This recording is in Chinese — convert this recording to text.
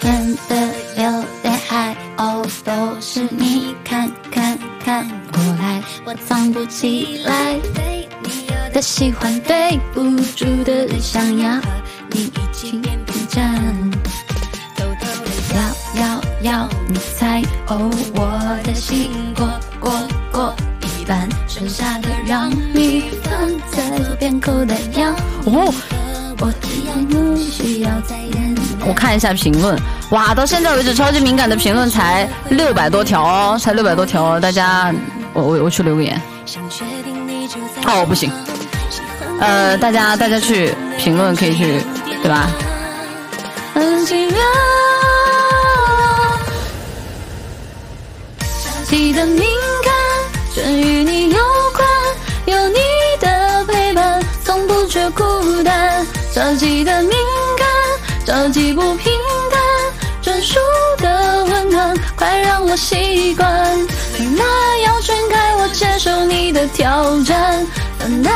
真的有点爱哦，都是你看看看过来，我藏不起来的喜欢，对不住的想要和你一起变平站。要要要你猜哦，我的心过过过一半，剩下的让你放在左边口袋要哦，我的不需要再演。我看一下评论，哇，到现在为止超级敏感的评论才六百多条哦，才六百多条哦，大家，我我我去留个言。哦，不行，呃，大家大家去评论可以去，对吧？很奇妙。记得敏感，全与你有关，有你的陪伴，从不觉孤单。着急的极，不平淡，专属的温暖，快让我习惯。那要全开，我接受你的挑战，等待